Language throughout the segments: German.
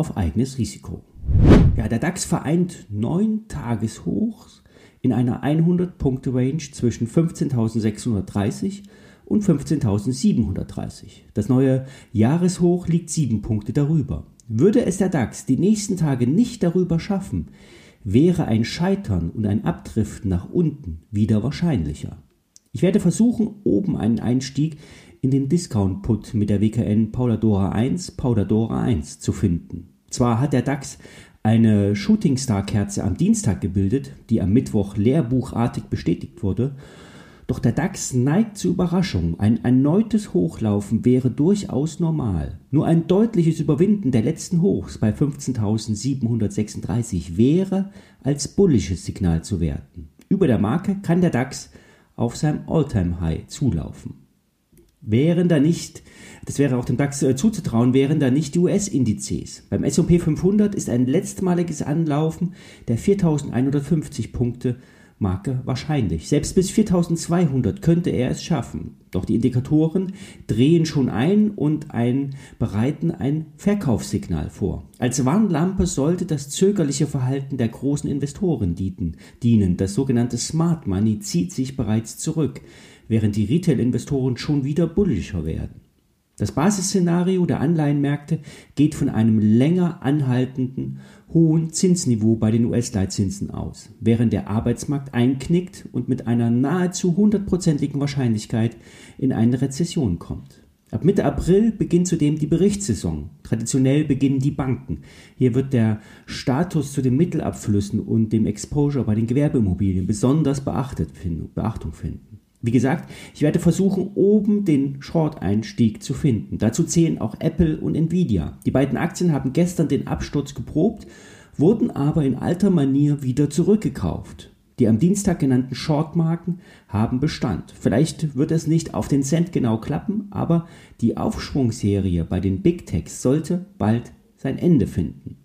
auf eigenes Risiko. Ja, der DAX vereint neun Tageshochs in einer 100-Punkte-Range zwischen 15.630 und 15.730. Das neue Jahreshoch liegt sieben Punkte darüber. Würde es der DAX die nächsten Tage nicht darüber schaffen, wäre ein Scheitern und ein Abdriften nach unten wieder wahrscheinlicher. Ich werde versuchen, oben einen Einstieg in den Discount-Put mit der WKN Pauladora 1, Pauladora 1 zu finden. Zwar hat der DAX eine Shooting Star Kerze am Dienstag gebildet, die am Mittwoch lehrbuchartig bestätigt wurde doch der DAX neigt zu Überraschungen. Ein erneutes Hochlaufen wäre durchaus normal. Nur ein deutliches Überwinden der letzten Hochs bei 15.736 wäre als bullisches Signal zu werten. Über der Marke kann der DAX auf seinem Alltime high zulaufen. Wären da nicht, das wäre auch dem DAX äh, zuzutrauen, wären da nicht die US-Indizes. Beim S&P 500 ist ein letztmaliges Anlaufen der 4150 Punkte Marke wahrscheinlich. Selbst bis 4200 könnte er es schaffen. Doch die Indikatoren drehen schon ein und ein, bereiten ein Verkaufssignal vor. Als Warnlampe sollte das zögerliche Verhalten der großen Investoren dienen. Das sogenannte Smart Money zieht sich bereits zurück, während die Retail-Investoren schon wieder bullischer werden. Das Basisszenario der Anleihenmärkte geht von einem länger anhaltenden hohen Zinsniveau bei den US-Leitzinsen aus, während der Arbeitsmarkt einknickt und mit einer nahezu hundertprozentigen Wahrscheinlichkeit in eine Rezession kommt. Ab Mitte April beginnt zudem die Berichtssaison. Traditionell beginnen die Banken. Hier wird der Status zu den Mittelabflüssen und dem Exposure bei den Gewerbeimmobilien besonders beachtet, Beachtung finden. Wie gesagt, ich werde versuchen, oben den Short-Einstieg zu finden. Dazu zählen auch Apple und Nvidia. Die beiden Aktien haben gestern den Absturz geprobt, wurden aber in alter Manier wieder zurückgekauft. Die am Dienstag genannten Short-Marken haben Bestand. Vielleicht wird es nicht auf den Cent genau klappen, aber die Aufschwungsserie bei den Big Techs sollte bald sein Ende finden.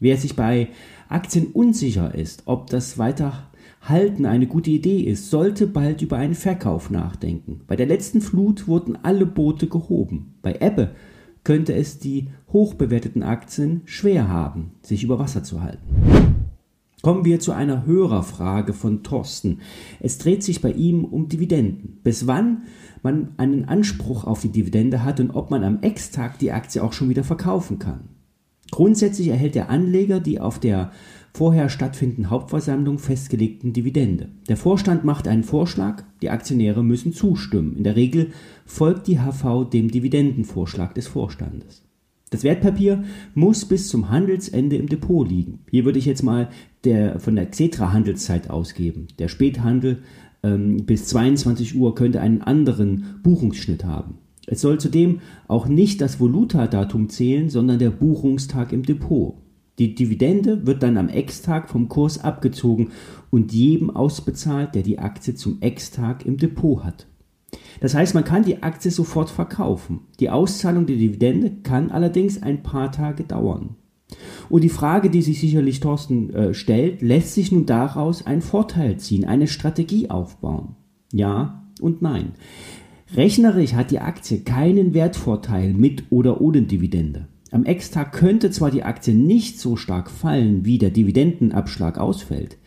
Wer sich bei Aktien unsicher ist, ob das weiter Halten eine gute Idee ist, sollte bald über einen Verkauf nachdenken. Bei der letzten Flut wurden alle Boote gehoben. Bei Ebbe könnte es die hochbewerteten Aktien schwer haben, sich über Wasser zu halten. Kommen wir zu einer Hörerfrage von Thorsten. Es dreht sich bei ihm um Dividenden. Bis wann man einen Anspruch auf die Dividende hat und ob man am Ex-Tag die Aktie auch schon wieder verkaufen kann. Grundsätzlich erhält der Anleger die auf der vorher stattfindenden Hauptversammlung festgelegten Dividende. Der Vorstand macht einen Vorschlag, die Aktionäre müssen zustimmen. In der Regel folgt die HV dem Dividendenvorschlag des Vorstandes. Das Wertpapier muss bis zum Handelsende im Depot liegen. Hier würde ich jetzt mal der, von der Xetra Handelszeit ausgeben. Der Späthandel ähm, bis 22 Uhr könnte einen anderen Buchungsschnitt haben. Es soll zudem auch nicht das Voluta-Datum zählen, sondern der Buchungstag im Depot. Die Dividende wird dann am Ex-Tag vom Kurs abgezogen und jedem ausbezahlt, der die Aktie zum Ex-Tag im Depot hat. Das heißt, man kann die Aktie sofort verkaufen. Die Auszahlung der Dividende kann allerdings ein paar Tage dauern. Und die Frage, die sich sicherlich Thorsten äh, stellt, lässt sich nun daraus einen Vorteil ziehen, eine Strategie aufbauen? Ja und nein. Rechnerisch hat die Aktie keinen Wertvorteil mit oder ohne Dividende. Am Ex-Tag könnte zwar die Aktie nicht so stark fallen, wie der Dividendenabschlag ausfällt.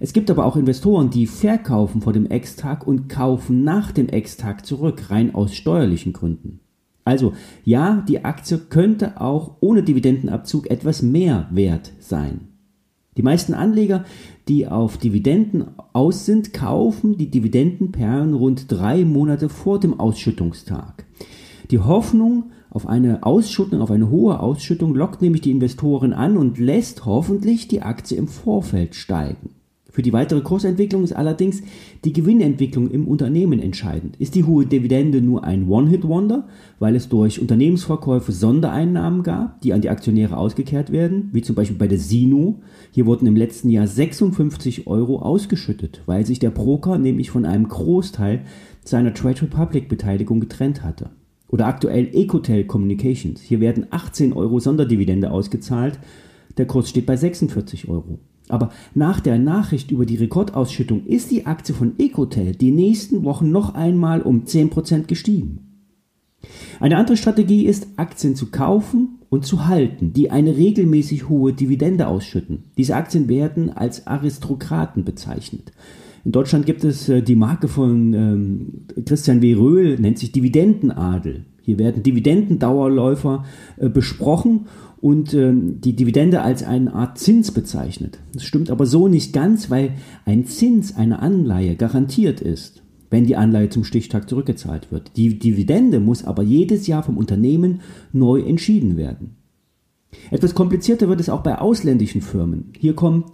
Es gibt aber auch Investoren, die verkaufen vor dem Ex-Tag und kaufen nach dem Ex-Tag zurück, rein aus steuerlichen Gründen. Also ja, die Aktie könnte auch ohne Dividendenabzug etwas mehr wert sein. Die meisten Anleger, die auf Dividenden aus sind, kaufen die Dividendenperlen rund drei Monate vor dem Ausschüttungstag. Die Hoffnung auf eine Ausschüttung, auf eine hohe Ausschüttung lockt nämlich die Investoren an und lässt hoffentlich die Aktie im Vorfeld steigen. Für die weitere Kursentwicklung ist allerdings die Gewinnentwicklung im Unternehmen entscheidend. Ist die hohe Dividende nur ein One-Hit-Wonder, weil es durch Unternehmensverkäufe Sondereinnahmen gab, die an die Aktionäre ausgekehrt werden, wie zum Beispiel bei der Sino. Hier wurden im letzten Jahr 56 Euro ausgeschüttet, weil sich der Broker nämlich von einem Großteil seiner Trade Republic Beteiligung getrennt hatte. Oder aktuell Ecotel Communications. Hier werden 18 Euro Sonderdividende ausgezahlt. Der Kurs steht bei 46 Euro. Aber nach der Nachricht über die Rekordausschüttung ist die Aktie von Ecotel die nächsten Wochen noch einmal um 10% gestiegen. Eine andere Strategie ist, Aktien zu kaufen und zu halten, die eine regelmäßig hohe Dividende ausschütten. Diese Aktien werden als Aristokraten bezeichnet. In Deutschland gibt es äh, die Marke von ähm, Christian W. Röhl, nennt sich Dividendenadel. Hier werden Dividendendauerläufer äh, besprochen und ähm, die Dividende als eine Art Zins bezeichnet. Das stimmt aber so nicht ganz, weil ein Zins einer Anleihe garantiert ist, wenn die Anleihe zum Stichtag zurückgezahlt wird. Die Dividende muss aber jedes Jahr vom Unternehmen neu entschieden werden. Etwas komplizierter wird es auch bei ausländischen Firmen. Hier kommt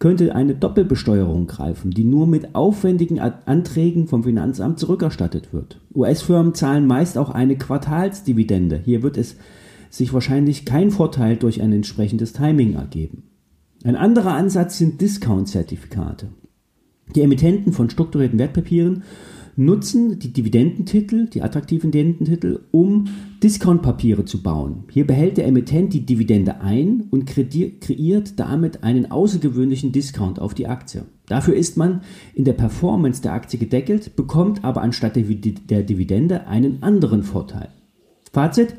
könnte eine Doppelbesteuerung greifen, die nur mit aufwendigen Anträgen vom Finanzamt zurückerstattet wird. US-Firmen zahlen meist auch eine Quartalsdividende. Hier wird es sich wahrscheinlich kein Vorteil durch ein entsprechendes Timing ergeben. Ein anderer Ansatz sind Discount-Zertifikate. Die Emittenten von strukturierten Wertpapieren nutzen die Dividendentitel, die attraktiven Dividendentitel, um Discount-Papiere zu bauen. Hier behält der Emittent die Dividende ein und kreiert damit einen außergewöhnlichen Discount auf die Aktie. Dafür ist man in der Performance der Aktie gedeckelt, bekommt aber anstatt der Dividende einen anderen Vorteil. Fazit,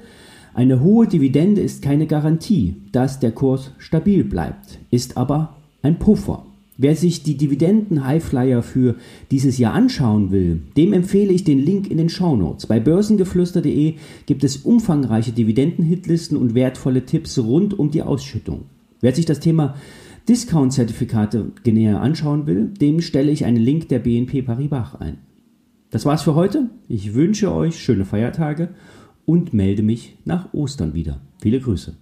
eine hohe Dividende ist keine Garantie, dass der Kurs stabil bleibt, ist aber ein Puffer. Wer sich die Dividenden-Highflyer für dieses Jahr anschauen will, dem empfehle ich den Link in den Show Notes. Bei börsengeflüster.de gibt es umfangreiche Dividenden-Hitlisten und wertvolle Tipps rund um die Ausschüttung. Wer sich das Thema Discount-Zertifikate näher anschauen will, dem stelle ich einen Link der BNP Paribas ein. Das war's für heute. Ich wünsche euch schöne Feiertage und melde mich nach Ostern wieder. Viele Grüße.